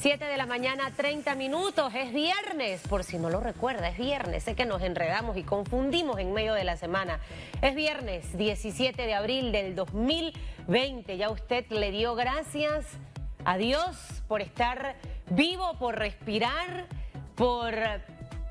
7 de la mañana, 30 minutos. Es viernes, por si no lo recuerda, es viernes. Sé que nos enredamos y confundimos en medio de la semana. Es viernes 17 de abril del 2020. Ya usted le dio gracias a Dios por estar vivo, por respirar, por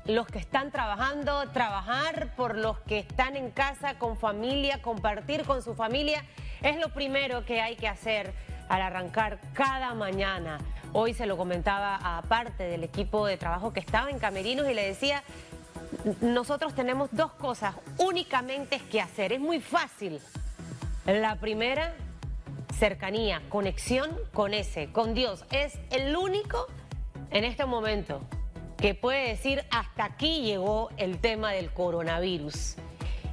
los que están trabajando, trabajar, por los que están en casa con familia, compartir con su familia. Es lo primero que hay que hacer al arrancar cada mañana. Hoy se lo comentaba a parte del equipo de trabajo que estaba en Camerinos y le decía, nosotros tenemos dos cosas únicamente que hacer. Es muy fácil. La primera, cercanía, conexión con ese, con Dios. Es el único en este momento que puede decir hasta aquí llegó el tema del coronavirus.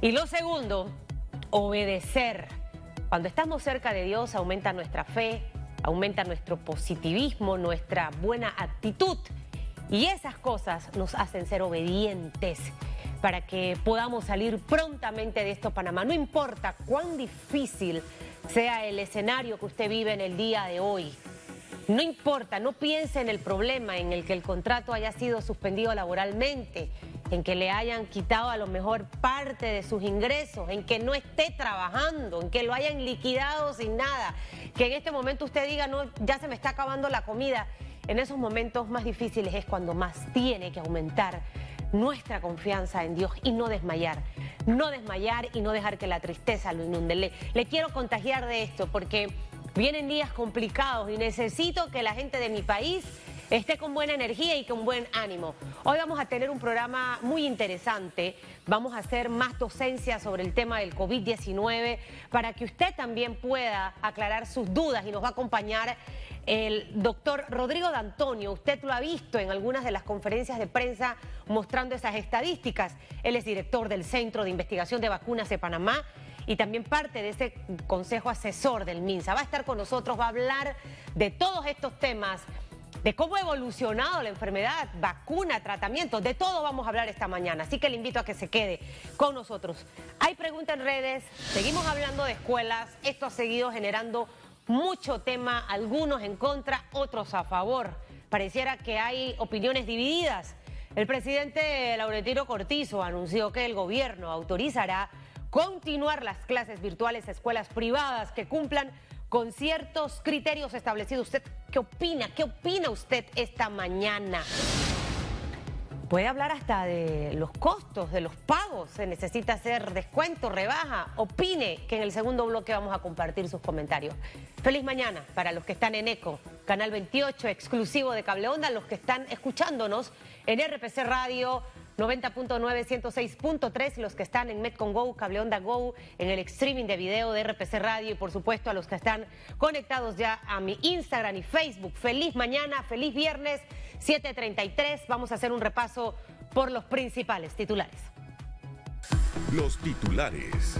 Y lo segundo, obedecer. Cuando estamos cerca de Dios aumenta nuestra fe, aumenta nuestro positivismo, nuestra buena actitud. Y esas cosas nos hacen ser obedientes para que podamos salir prontamente de esto Panamá. No importa cuán difícil sea el escenario que usted vive en el día de hoy. No importa, no piense en el problema en el que el contrato haya sido suspendido laboralmente en que le hayan quitado a lo mejor parte de sus ingresos, en que no esté trabajando, en que lo hayan liquidado sin nada, que en este momento usted diga, no, ya se me está acabando la comida. En esos momentos más difíciles es cuando más tiene que aumentar nuestra confianza en Dios y no desmayar. No desmayar y no dejar que la tristeza lo inunde. Le, le quiero contagiar de esto porque vienen días complicados y necesito que la gente de mi país esté con buena energía y con buen ánimo. Hoy vamos a tener un programa muy interesante. Vamos a hacer más docencia sobre el tema del COVID-19 para que usted también pueda aclarar sus dudas y nos va a acompañar el doctor Rodrigo D'Antonio. Usted lo ha visto en algunas de las conferencias de prensa mostrando esas estadísticas. Él es director del Centro de Investigación de Vacunas de Panamá y también parte de ese consejo asesor del MINSA. Va a estar con nosotros, va a hablar de todos estos temas de cómo ha evolucionado la enfermedad, vacuna, tratamiento, de todo vamos a hablar esta mañana. Así que le invito a que se quede con nosotros. Hay preguntas en redes, seguimos hablando de escuelas, esto ha seguido generando mucho tema, algunos en contra, otros a favor. Pareciera que hay opiniones divididas. El presidente Laurentino Cortizo anunció que el gobierno autorizará continuar las clases virtuales escuelas privadas que cumplan con ciertos criterios establecidos. ¿Usted qué opina? ¿Qué opina usted esta mañana? Puede hablar hasta de los costos, de los pagos. Se necesita hacer descuento, rebaja. Opine que en el segundo bloque vamos a compartir sus comentarios. Feliz mañana para los que están en ECO, Canal 28, exclusivo de Cable Onda, los que están escuchándonos en RPC Radio 90.9, 106.3, los que están en Metcon Go, Cable Onda Go, en el streaming de video de RPC Radio y por supuesto a los que están conectados ya a mi Instagram y Facebook. Feliz mañana, feliz viernes, 7.33. Vamos a hacer un repaso por los principales titulares. Los titulares.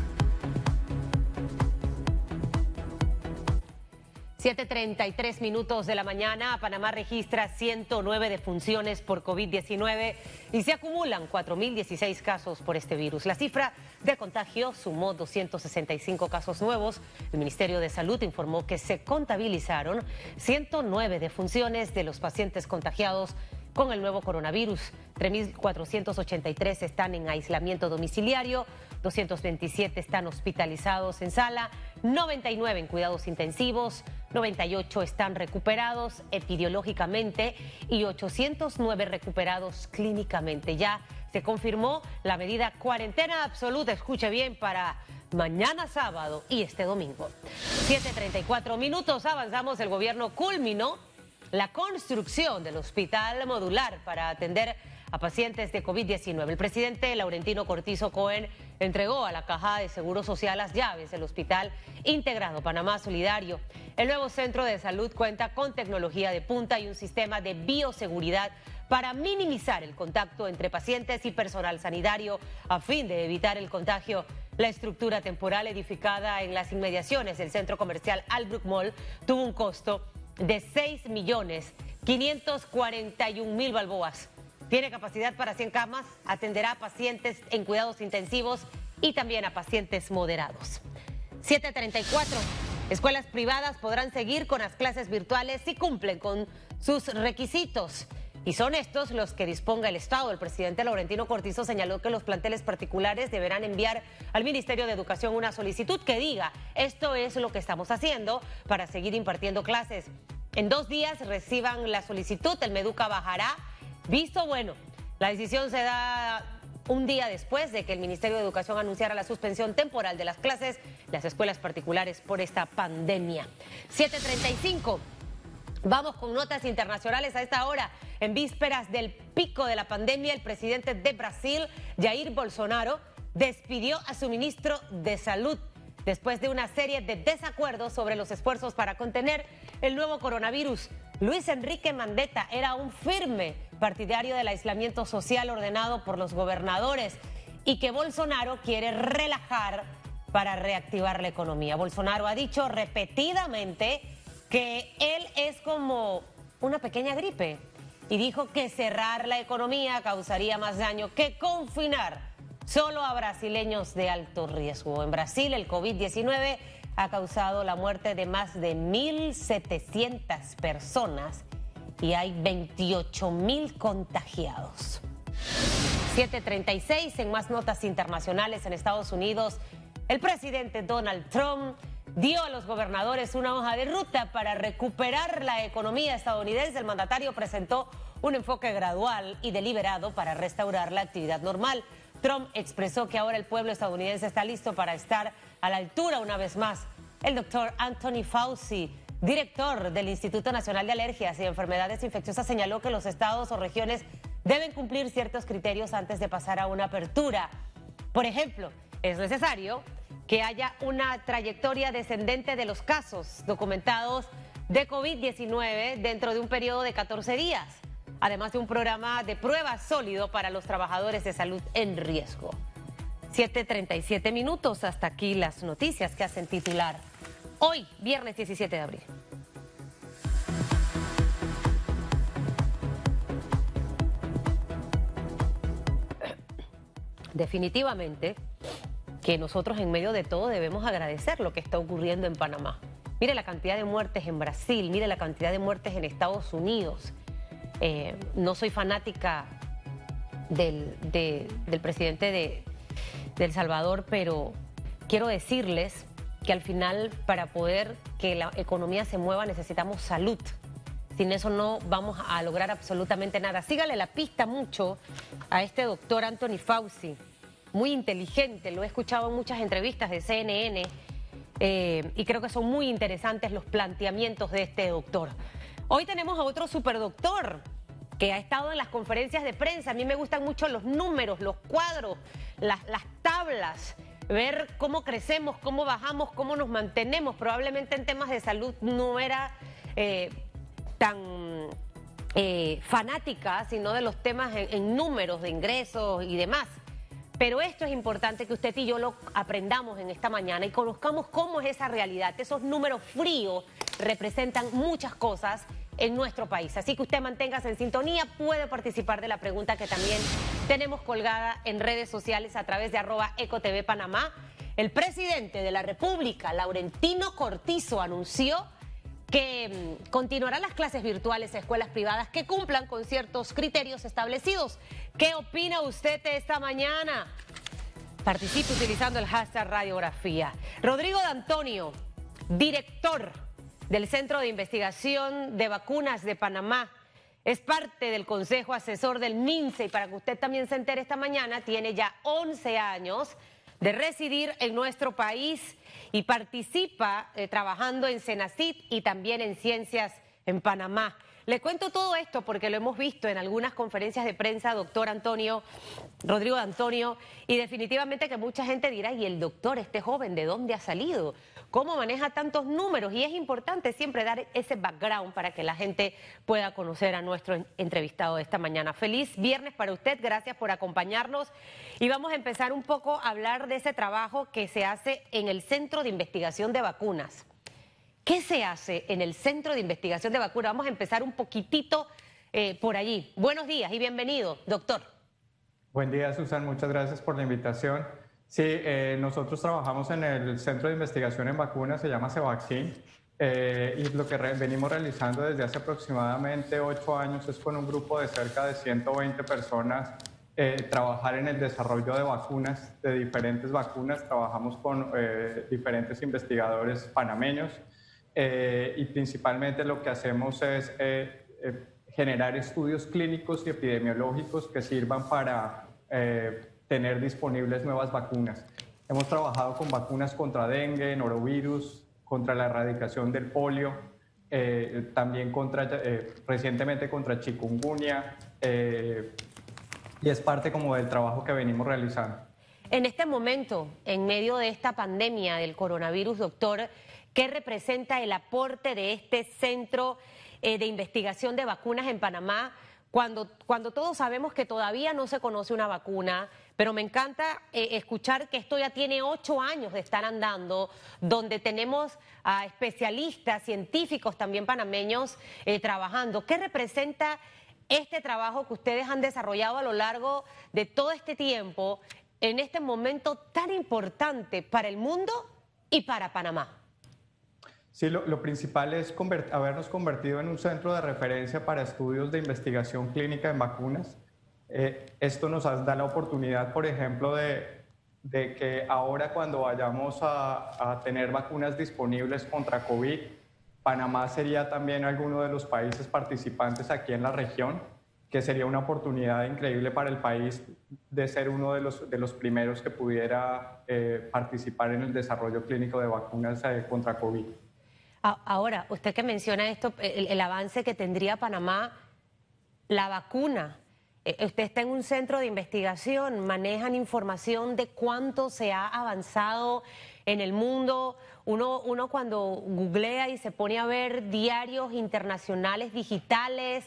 7.33 minutos de la mañana, Panamá registra 109 defunciones por COVID-19 y se acumulan 4.016 casos por este virus. La cifra de contagio sumó 265 casos nuevos. El Ministerio de Salud informó que se contabilizaron 109 defunciones de los pacientes contagiados con el nuevo coronavirus. 3.483 están en aislamiento domiciliario, 227 están hospitalizados en sala, 99 en cuidados intensivos, 98 están recuperados epidemiológicamente y 809 recuperados clínicamente. Ya se confirmó la medida cuarentena absoluta, escuche bien, para mañana sábado y este domingo. 7.34 minutos, avanzamos, el gobierno culminó la construcción del hospital modular para atender a pacientes de COVID-19. El presidente Laurentino Cortizo Cohen entregó a la Caja de Seguro Social las llaves del Hospital Integrado Panamá Solidario. El nuevo centro de salud cuenta con tecnología de punta y un sistema de bioseguridad para minimizar el contacto entre pacientes y personal sanitario a fin de evitar el contagio. La estructura temporal edificada en las inmediaciones del centro comercial Albrook Mall tuvo un costo de 6 millones 541 mil balboas. Tiene capacidad para 100 camas, atenderá a pacientes en cuidados intensivos y también a pacientes moderados. 734. Escuelas privadas podrán seguir con las clases virtuales si cumplen con sus requisitos. Y son estos los que disponga el Estado. El presidente Laurentino Cortizo señaló que los planteles particulares deberán enviar al Ministerio de Educación una solicitud que diga, esto es lo que estamos haciendo para seguir impartiendo clases. En dos días reciban la solicitud, el Meduca bajará. Visto bueno, la decisión se da un día después de que el Ministerio de Educación anunciara la suspensión temporal de las clases las escuelas particulares por esta pandemia. 735. Vamos con notas internacionales a esta hora. En vísperas del pico de la pandemia, el presidente de Brasil, Jair Bolsonaro, despidió a su ministro de Salud después de una serie de desacuerdos sobre los esfuerzos para contener el nuevo coronavirus. Luis Enrique Mandetta era un firme partidario del aislamiento social ordenado por los gobernadores y que Bolsonaro quiere relajar para reactivar la economía. Bolsonaro ha dicho repetidamente que él es como una pequeña gripe y dijo que cerrar la economía causaría más daño que confinar solo a brasileños de alto riesgo. En Brasil el COVID-19 ha causado la muerte de más de 1.700 personas y hay 28.000 contagiados. 736 en más notas internacionales en Estados Unidos. El presidente Donald Trump dio a los gobernadores una hoja de ruta para recuperar la economía estadounidense. El mandatario presentó un enfoque gradual y deliberado para restaurar la actividad normal. Trump expresó que ahora el pueblo estadounidense está listo para estar a la altura una vez más. El doctor Anthony Fauci, director del Instituto Nacional de Alergias y Enfermedades Infecciosas, señaló que los estados o regiones deben cumplir ciertos criterios antes de pasar a una apertura. Por ejemplo, es necesario que haya una trayectoria descendente de los casos documentados de COVID-19 dentro de un periodo de 14 días, además de un programa de pruebas sólido para los trabajadores de salud en riesgo. 7.37 minutos, hasta aquí las noticias que hacen titular hoy, viernes 17 de abril. Definitivamente, que nosotros en medio de todo debemos agradecer lo que está ocurriendo en Panamá. Mire la cantidad de muertes en Brasil, mire la cantidad de muertes en Estados Unidos. Eh, no soy fanática del, del presidente de, de El Salvador, pero quiero decirles que al final para poder que la economía se mueva necesitamos salud. Sin eso no vamos a lograr absolutamente nada. Sígale la pista mucho a este doctor Anthony Fauci muy inteligente, lo he escuchado en muchas entrevistas de CNN eh, y creo que son muy interesantes los planteamientos de este doctor. Hoy tenemos a otro superdoctor que ha estado en las conferencias de prensa. A mí me gustan mucho los números, los cuadros, las, tablas, ver cómo crecemos, cómo bajamos, cómo nos mantenemos. Probablemente en temas de salud no era eh, tan eh, fanática, sino de los temas en números de ingresos y demás. Pero esto es importante que usted y yo lo aprendamos en esta mañana y conozcamos cómo es esa realidad. Esos números fríos representan muchas cosas en nuestro país. Así que usted manténgase en sintonía, puede participar de la pregunta que también tenemos colgada en redes sociales a través de arroba ecotv Panamá. El presidente de la República, Laurentino Cortizo, anunció que mm, continuarán las clases virtuales a escuelas privadas que cumplan con ciertos criterios establecidos. ¿Qué opina usted esta mañana? Participe utilizando el hashtag radiografía. Rodrigo D'Antonio, director del Centro de Investigación de Vacunas de Panamá, es parte del Consejo Asesor del MINSE y para que usted también se entere esta mañana, tiene ya 11 años de residir en nuestro país y participa eh, trabajando en Senacit y también en Ciencias en Panamá. Le cuento todo esto porque lo hemos visto en algunas conferencias de prensa, doctor Antonio, Rodrigo Antonio, y definitivamente que mucha gente dirá, ¿y el doctor, este joven, de dónde ha salido? ¿Cómo maneja tantos números? Y es importante siempre dar ese background para que la gente pueda conocer a nuestro entrevistado de esta mañana. Feliz viernes para usted, gracias por acompañarnos. Y vamos a empezar un poco a hablar de ese trabajo que se hace en el Centro de Investigación de Vacunas. ¿Qué se hace en el Centro de Investigación de Vacunas? Vamos a empezar un poquitito eh, por allí. Buenos días y bienvenido, doctor. Buen día, Susan. Muchas gracias por la invitación. Sí, eh, nosotros trabajamos en el Centro de Investigación en Vacunas, se llama CEVACCIN. Eh, y lo que venimos realizando desde hace aproximadamente ocho años es con un grupo de cerca de 120 personas eh, trabajar en el desarrollo de vacunas, de diferentes vacunas. Trabajamos con eh, diferentes investigadores panameños y principalmente lo que hacemos es generar estudios clínicos y epidemiológicos que sirvan para tener disponibles nuevas vacunas. Hemos trabajado con vacunas contra dengue, norovirus, contra la erradicación del polio, eh, también contra, eh, recientemente contra chikungunya, eh, y es parte como del trabajo que venimos realizando. En este momento, en medio de esta pandemia del coronavirus, doctor, ¿qué representa el aporte de este centro de investigación de vacunas en Panamá? Cuando, cuando todos sabemos que todavía no se conoce una vacuna, pero me encanta eh, escuchar que esto ya tiene ocho años de estar andando, donde tenemos a especialistas, científicos también panameños eh, trabajando. ¿Qué representa este trabajo que ustedes han desarrollado a lo largo de todo este tiempo en este momento tan importante para el mundo y para Panamá? Sí, lo, principal es habernos convertido en un centro de referencia para estudios de investigación clínica en vacunas eh, esto nos da la oportunidad, por ejemplo, de, que ahora cuando vayamos a, tener vacunas disponibles contra COVID, Panamá sería también alguno de los países participantes aquí en la región, que sería una oportunidad increíble para el país de ser uno de los, de los primeros que pudiera eh, participar en el desarrollo clínico de vacunas eh, contra COVID. Ahora, usted que menciona esto, el avance que tendría Panamá, la vacuna usted está en un centro de investigación, manejan información de cuánto se ha avanzado en el mundo. Uno, cuando googlea y se pone a ver diarios internacionales digitales,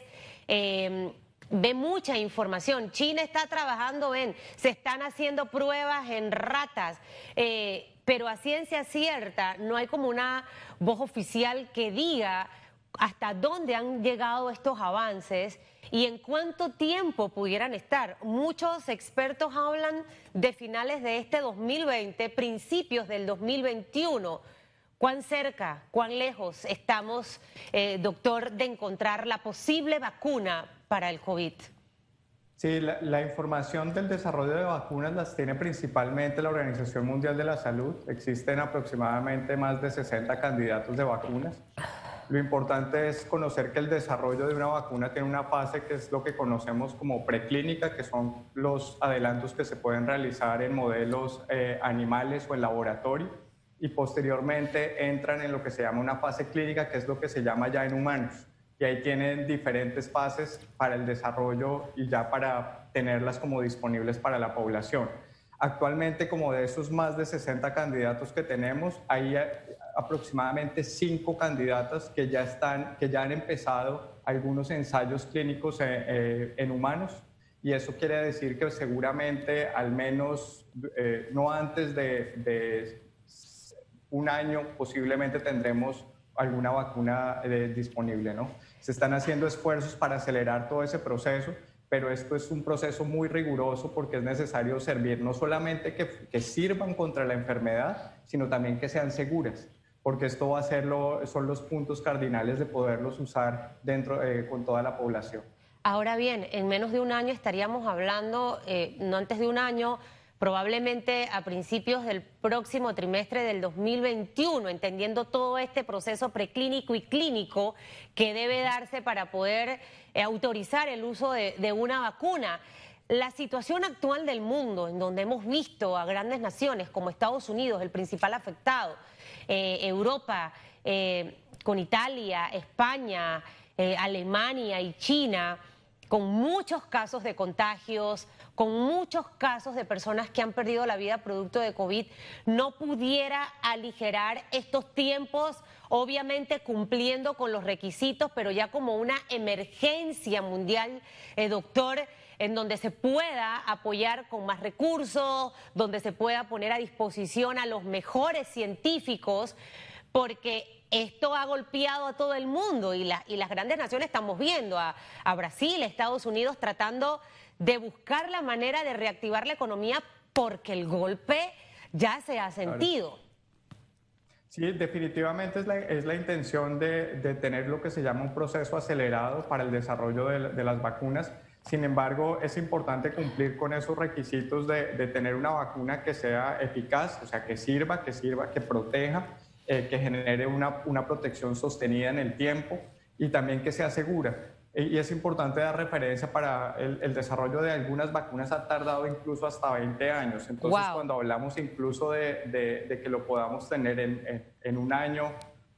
em, ve mucha información. China está trabajando, ven, se están haciendo pruebas en ratas, eh, pero a ciencia cierta no hay como una voz oficial que diga hasta dónde han llegado estos avances y en cuánto tiempo pudieran estar. Muchos expertos hablan de finales de este 2020, principios del 2021. ¿Cuán cerca, cuán lejos estamos, eh, doctor, de encontrar la posible vacuna para el COVID? Sí, la, información del desarrollo de vacunas las tiene principalmente la Organización Mundial de la Salud. Existen aproximadamente más de 60 candidatos de vacunas. Lo importante es conocer que el desarrollo de una vacuna tiene una fase que es lo que conocemos como preclínica, que son los adelantos que se pueden realizar en modelos eh, animales o en laboratorio, y posteriormente entran en lo que se llama una fase clínica, que es lo que se llama ya en humanos. Y ahí tienen diferentes fases para el desarrollo y ya para tenerlas como disponibles para la población. Actualmente, como de esos más de 60 candidatos que tenemos, hay aproximadamente cinco candidatas que ya, están, que ya han empezado algunos ensayos clínicos eh, eh, en, humanos y eso quiere decir que seguramente al menos eh, no antes de, un año posiblemente tendremos alguna vacuna disponible, ¿no? Se están haciendo esfuerzos para acelerar todo ese proceso pero esto es un proceso muy riguroso porque es necesario servir no solamente que, que, sirvan contra la enfermedad, sino también que sean seguras, porque esto va a ser son los puntos cardinales de poderlos usar dentro eh, con toda la población. Ahora bien, en menos de un año estaríamos hablando, eh, no antes de un año, probablemente a principios del próximo trimestre del 2021, entendiendo todo este proceso preclínico y clínico que debe darse para poder eh, autorizar el uso de, una vacuna. La situación actual del mundo, en donde hemos visto a grandes naciones como Estados Unidos, el principal afectado, eh, Europa, eh, con Italia, España, Alemania y China, con muchos casos de contagios, con muchos casos de personas que han perdido la vida producto de COVID, no pudiera aligerar estos tiempos, obviamente cumpliendo con los requisitos, pero ya como una emergencia mundial, eh, doctor en donde se pueda apoyar con más recursos, donde se pueda poner a disposición a los mejores científicos, porque esto ha golpeado a todo el mundo y, y las grandes naciones estamos viendo a, a Brasil, Estados Unidos tratando de buscar la manera de reactivar la economía porque el golpe ya se ha sentido. Sí, definitivamente es la, es la intención de, de, tener lo que se llama un proceso acelerado para el desarrollo de, de las vacunas. Sin embargo, es importante cumplir con esos requisitos de, de, tener una vacuna que sea eficaz, o sea, que sirva, que sirva, que proteja, eh, que genere una, una protección sostenida en el tiempo y también que sea segura. Y es importante dar referencia para el, desarrollo de algunas vacunas ha tardado incluso hasta 20 años. Entonces, cuando hablamos incluso de, de, que lo podamos tener en, en, un año,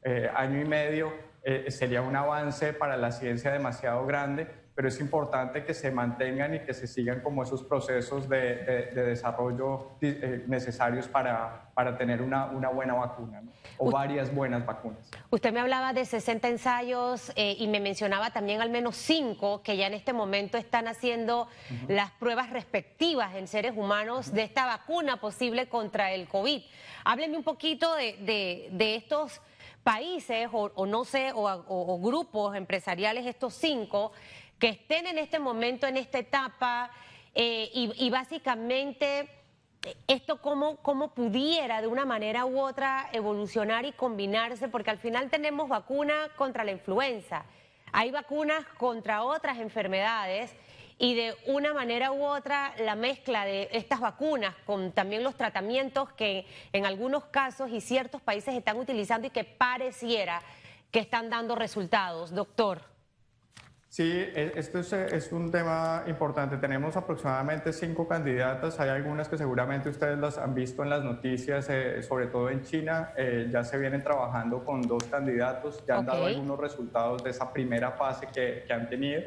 eh, año y medio, eh, sería un avance para la ciencia demasiado grande pero es importante que se mantengan y que se sigan como esos procesos de, de, desarrollo eh, necesarios para, para tener una, una, buena vacuna o varias buenas vacunas. Usted me hablaba de 60 ensayos eh, y me mencionaba también al menos 5 que ya en este momento están haciendo las pruebas respectivas en seres humanos de esta vacuna posible contra el COVID. Hábleme un poquito de, de estos países o, o no sé, o, o, grupos empresariales, estos cinco, que estén en este momento, en esta etapa, eh, y, básicamente esto cómo, cómo pudiera de una manera u otra evolucionar y combinarse, porque al final tenemos vacuna contra la influenza, hay vacunas contra otras enfermedades y de una manera u otra la mezcla de estas vacunas con también los tratamientos que en algunos casos y ciertos países están utilizando y que pareciera que están dando resultados. Doctor. Sí, e, esto es, un tema importante. Tenemos aproximadamente cinco candidatas. Hay algunas que seguramente ustedes las han visto en las noticias, eh, sobre todo en China. Eh, ya se vienen trabajando con dos candidatos. Ya han dado algunos resultados de esa primera fase que, han tenido.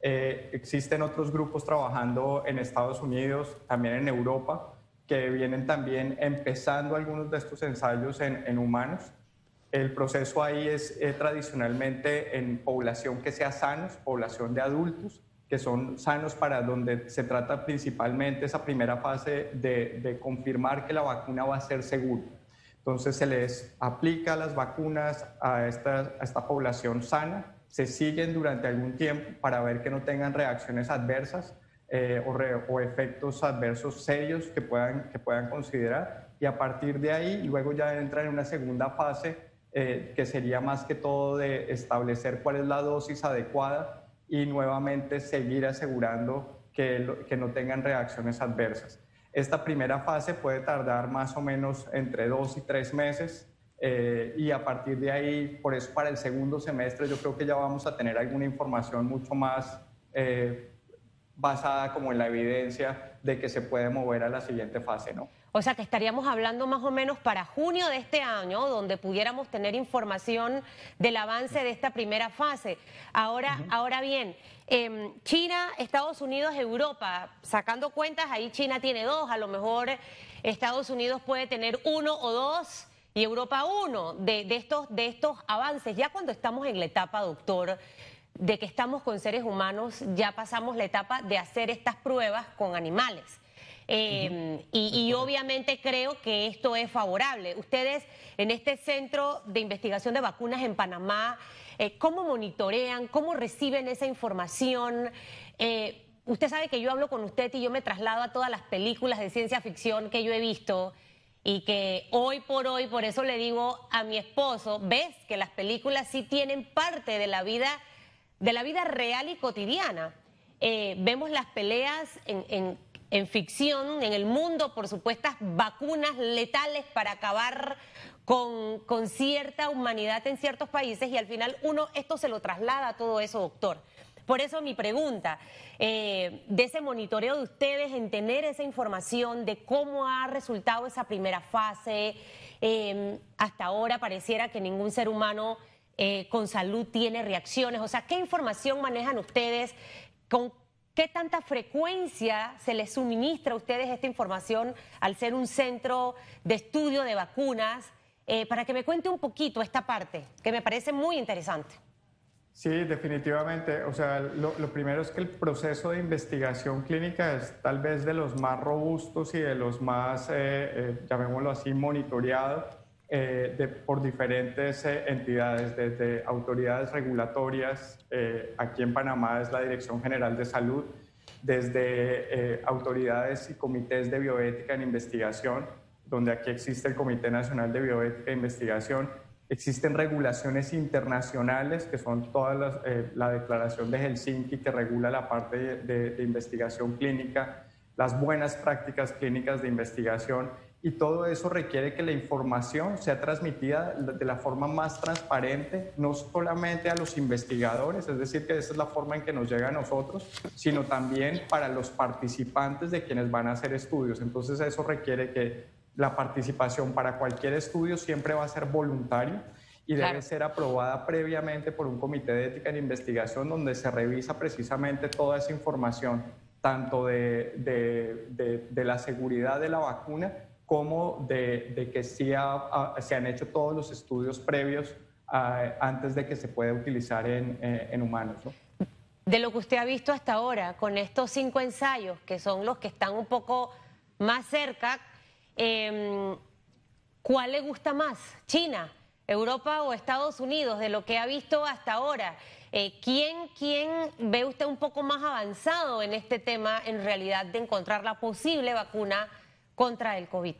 Eh, existen otros grupos trabajando en Estados Unidos, también en Europa, que vienen también empezando algunos de estos ensayos en, en humanos. El proceso ahí es eh, tradicionalmente en población que sea sanos, población de adultos, que son sanos para donde se trata principalmente esa primera fase de, confirmar que la vacuna va a ser segura. Entonces se les aplica las vacunas a esta, a esta población sana, se siguen durante algún tiempo para ver que no tengan reacciones adversas eh, o, efectos adversos serios que puedan, que puedan considerar y a partir de ahí luego ya entra en una segunda fase eh, que sería más que todo de establecer cuál es la dosis adecuada y nuevamente seguir asegurando que, que no tengan reacciones adversas. Esta primera fase puede tardar más o menos entre dos y tres meses eh, y a partir de ahí, por eso para el segundo semestre yo creo que ya vamos a tener alguna información mucho más eh, basada como en la evidencia de que se puede mover a la siguiente fase, ¿no? O sea que estaríamos hablando más o menos para junio de este año, donde pudiéramos tener información del avance de esta primera fase. Ahora, ahora bien, em, China, Estados Unidos, Europa, sacando cuentas, ahí China tiene dos, a lo mejor Estados Unidos puede tener uno o dos y Europa uno de, de, estos, de estos avances. Ya cuando estamos en la etapa, doctor, de que estamos con seres humanos, ya pasamos la etapa de hacer estas pruebas con animales. Em, y, obviamente creo que esto es favorable. Ustedes en este centro de investigación de vacunas en Panamá, eh, ¿cómo monitorean, cómo reciben esa información? Eh, usted sabe que yo hablo con usted y yo me traslado a todas las películas de ciencia ficción que yo he visto y que hoy por hoy, por eso le digo a mi esposo, ves que las películas sí tienen parte de la vida, de la vida real y cotidiana. Eh, vemos las peleas en, en ficción, en el mundo, por supuestas vacunas letales para acabar con, con, cierta humanidad en ciertos países y al final uno esto se lo traslada a todo eso, doctor. Por eso mi pregunta, eh, de ese monitoreo de ustedes en tener esa información de cómo ha resultado esa primera fase, eh, hasta ahora pareciera que ningún ser humano eh, con salud tiene reacciones, o sea, ¿qué información manejan ustedes? ¿Con ¿Qué tanta frecuencia se les suministra a ustedes esta información al ser un centro de estudio de vacunas? Eh, para que me cuente un poquito esta parte, que me parece muy interesante. Sí, definitivamente. O sea, lo, primero es que el proceso de investigación clínica es tal vez de los más robustos y de los más, eh, llamémoslo así, monitoreados por diferentes entidades, desde autoridades regulatorias, aquí en Panamá es la Dirección General de Salud, desde autoridades y comités de bioética en investigación, donde aquí existe el Comité Nacional de Bioética e Investigación, existen regulaciones internacionales, que son todas eh, la Declaración de Helsinki, que regula la parte de, de investigación clínica, las buenas prácticas clínicas de investigación, y todo eso requiere que la información sea transmitida de la forma más transparente, no solamente a los investigadores, es decir, que esa es la forma en que nos llega a nosotros, sino también para los participantes de quienes van a hacer estudios. Entonces eso requiere que la participación para cualquier estudio siempre va a ser voluntaria y debe ser aprobada previamente por un comité de ética en investigación donde se revisa precisamente toda esa información, tanto de, de, de la seguridad de la vacuna, como de, que sí se han hecho todos los estudios previos antes de que se pueda utilizar en, eh, humanos. De lo que usted ha visto hasta ahora, con estos cinco ensayos, que son los que están un poco más cerca, em, ¿cuál le gusta más? ¿China, Europa o Estados Unidos? De lo que ha visto hasta ahora. Eh, ¿quién, ¿Quién ve usted un poco más avanzado en este tema, en realidad, de encontrar la posible vacuna? Contra el COVID.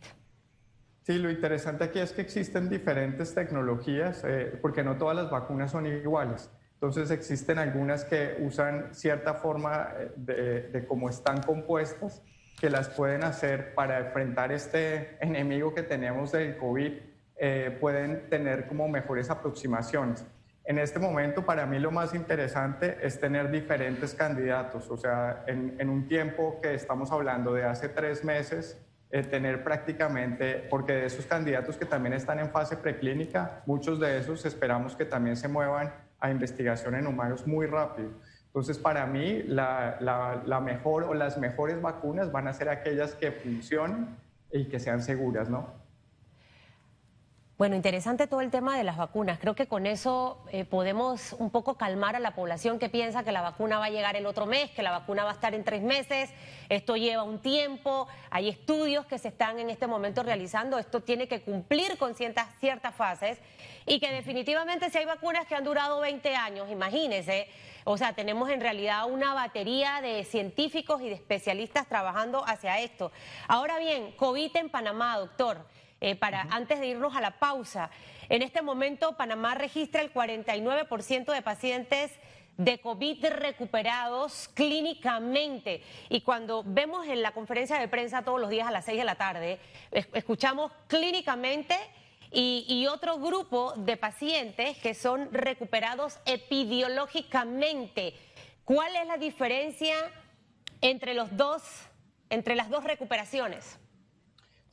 Sí, lo interesante aquí es que existen diferentes tecnologías, eh, porque no todas las vacunas son iguales. Entonces existen algunas que usan cierta forma eh, de, cómo están compuestas, que las pueden hacer para enfrentar este enemigo que tenemos del COVID, eh, pueden tener como mejores aproximaciones. En este momento, para mí lo más interesante es tener diferentes candidatos. O sea, en, en un tiempo que estamos hablando de hace tres meses, eh, tener prácticamente, porque de esos candidatos que también están en fase preclínica, muchos de esos esperamos que también se muevan a investigación en humanos muy rápido. Entonces, para mí, la, la, mejor o las mejores vacunas van a ser aquellas que funcionen y que sean seguras, ¿no? Bueno, interesante todo el tema de las vacunas. Creo que con eso eh, podemos un poco calmar a la población que piensa que la vacuna va a llegar el otro mes, que la vacuna va a estar en tres meses. Esto lleva un tiempo, hay estudios que se están en este momento realizando. Esto tiene que cumplir con ciertas, ciertas fases y que definitivamente si hay vacunas que han durado 20 años, imagínense. O sea, tenemos en realidad una batería de científicos y de especialistas trabajando hacia esto. Ahora bien, COVID en Panamá, doctor. Eh, para antes de irnos a la pausa. En este momento, Panamá registra el 49% de pacientes de COVID recuperados clínicamente. Y cuando vemos en la conferencia de prensa todos los días a las 6 de la tarde, escuchamos clínicamente y, y, otro grupo de pacientes que son recuperados epidemiológicamente. ¿Cuál es la diferencia entre los dos, entre las dos recuperaciones?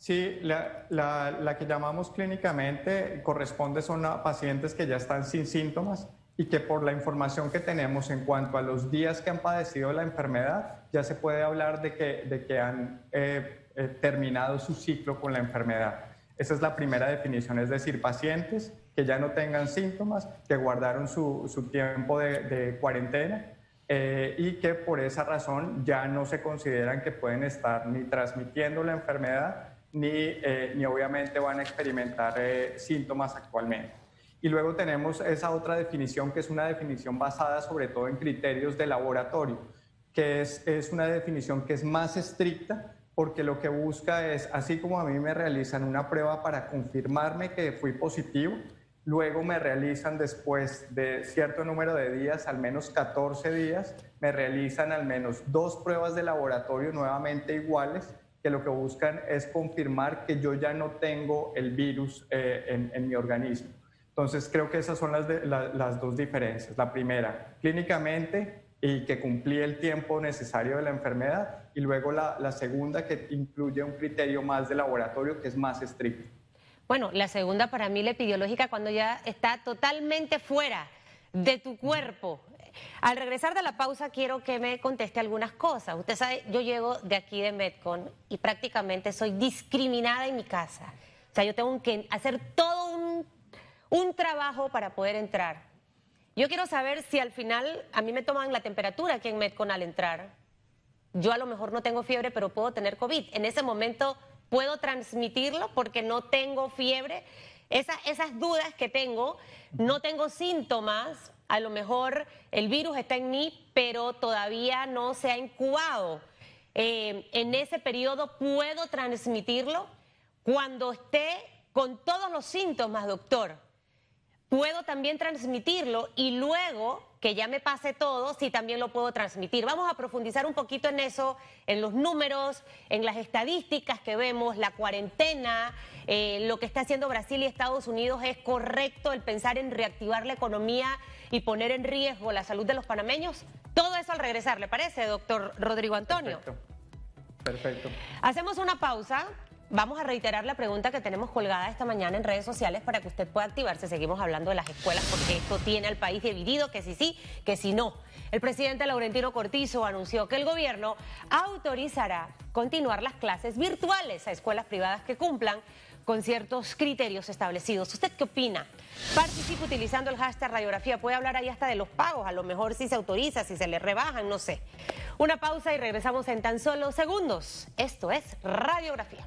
Sí, la, la, que llamamos clínicamente corresponde son a pacientes que ya están sin síntomas y que por la información que tenemos en cuanto a los días que han padecido la enfermedad, ya se puede hablar de que, de que han eh, eh, terminado su ciclo con la enfermedad. Esa es la primera definición, es decir, pacientes que ya no tengan síntomas, que guardaron su, su tiempo de, de cuarentena eh, y que por esa razón ya no se consideran que pueden estar ni transmitiendo la enfermedad ni, eh, ni obviamente van a experimentar eh, síntomas actualmente. Y luego tenemos esa otra definición que es una definición basada sobre todo en criterios de laboratorio, que es, es una definición que es más estricta porque lo que busca es, así como a mí me realizan una prueba para confirmarme que fui positivo, luego me realizan después de cierto número de días, al menos 14 días, me realizan al menos dos pruebas de laboratorio nuevamente iguales que lo que buscan es confirmar que yo ya no tengo el virus eh, en, mi organismo. Entonces, creo que esas son las, las dos diferencias. La primera, clínicamente y que cumplí el tiempo necesario de la enfermedad, y luego la, la segunda, que incluye un criterio más de laboratorio que es más estricto. Bueno, la segunda para mí, la epidemiológica, cuando ya está totalmente fuera de tu cuerpo, al regresar de la pausa quiero que me conteste algunas cosas. Usted sabe, yo llego de aquí de Medcon y prácticamente soy discriminada en mi casa. O sea, yo tengo que hacer todo un, un trabajo para poder entrar. Yo quiero saber si al final a mí me toman la temperatura aquí en Medcon al entrar. Yo a lo mejor no tengo fiebre, pero puedo tener COVID. En ese momento puedo transmitirlo porque no tengo fiebre. esas dudas que tengo, no tengo síntomas, a lo mejor el virus está en mí, pero todavía no se ha incubado. Eh, en ese periodo puedo transmitirlo. cuando esté con todos los síntomas, doctor, puedo también transmitirlo y luego que ya me pase todo, si también lo puedo transmitir. Vamos a profundizar un poquito en eso, en los números, en las estadísticas que vemos, la cuarentena, eh, lo que está haciendo Brasil y Estados Unidos. ¿Es correcto el pensar en reactivar la economía y poner en riesgo la salud de los panameños? Todo eso al regresar, ¿le parece, doctor Rodrigo Antonio? Perfecto. Perfecto. Hacemos una pausa. Vamos a reiterar la pregunta que tenemos colgada esta mañana en redes sociales para que usted pueda activarse. Seguimos hablando de las escuelas porque esto tiene al país dividido, que sí sí, que si no. El presidente Laurentino Cortizo anunció que el gobierno autorizará continuar las clases virtuales a escuelas privadas que cumplan con ciertos criterios establecidos. ¿Usted qué opina? Participe utilizando el hashtag radiografía. Puede hablar ahí hasta de los pagos, a lo mejor si se autoriza, si se le rebajan, no sé. Una pausa y regresamos en tan solo segundos. Esto es radiografía.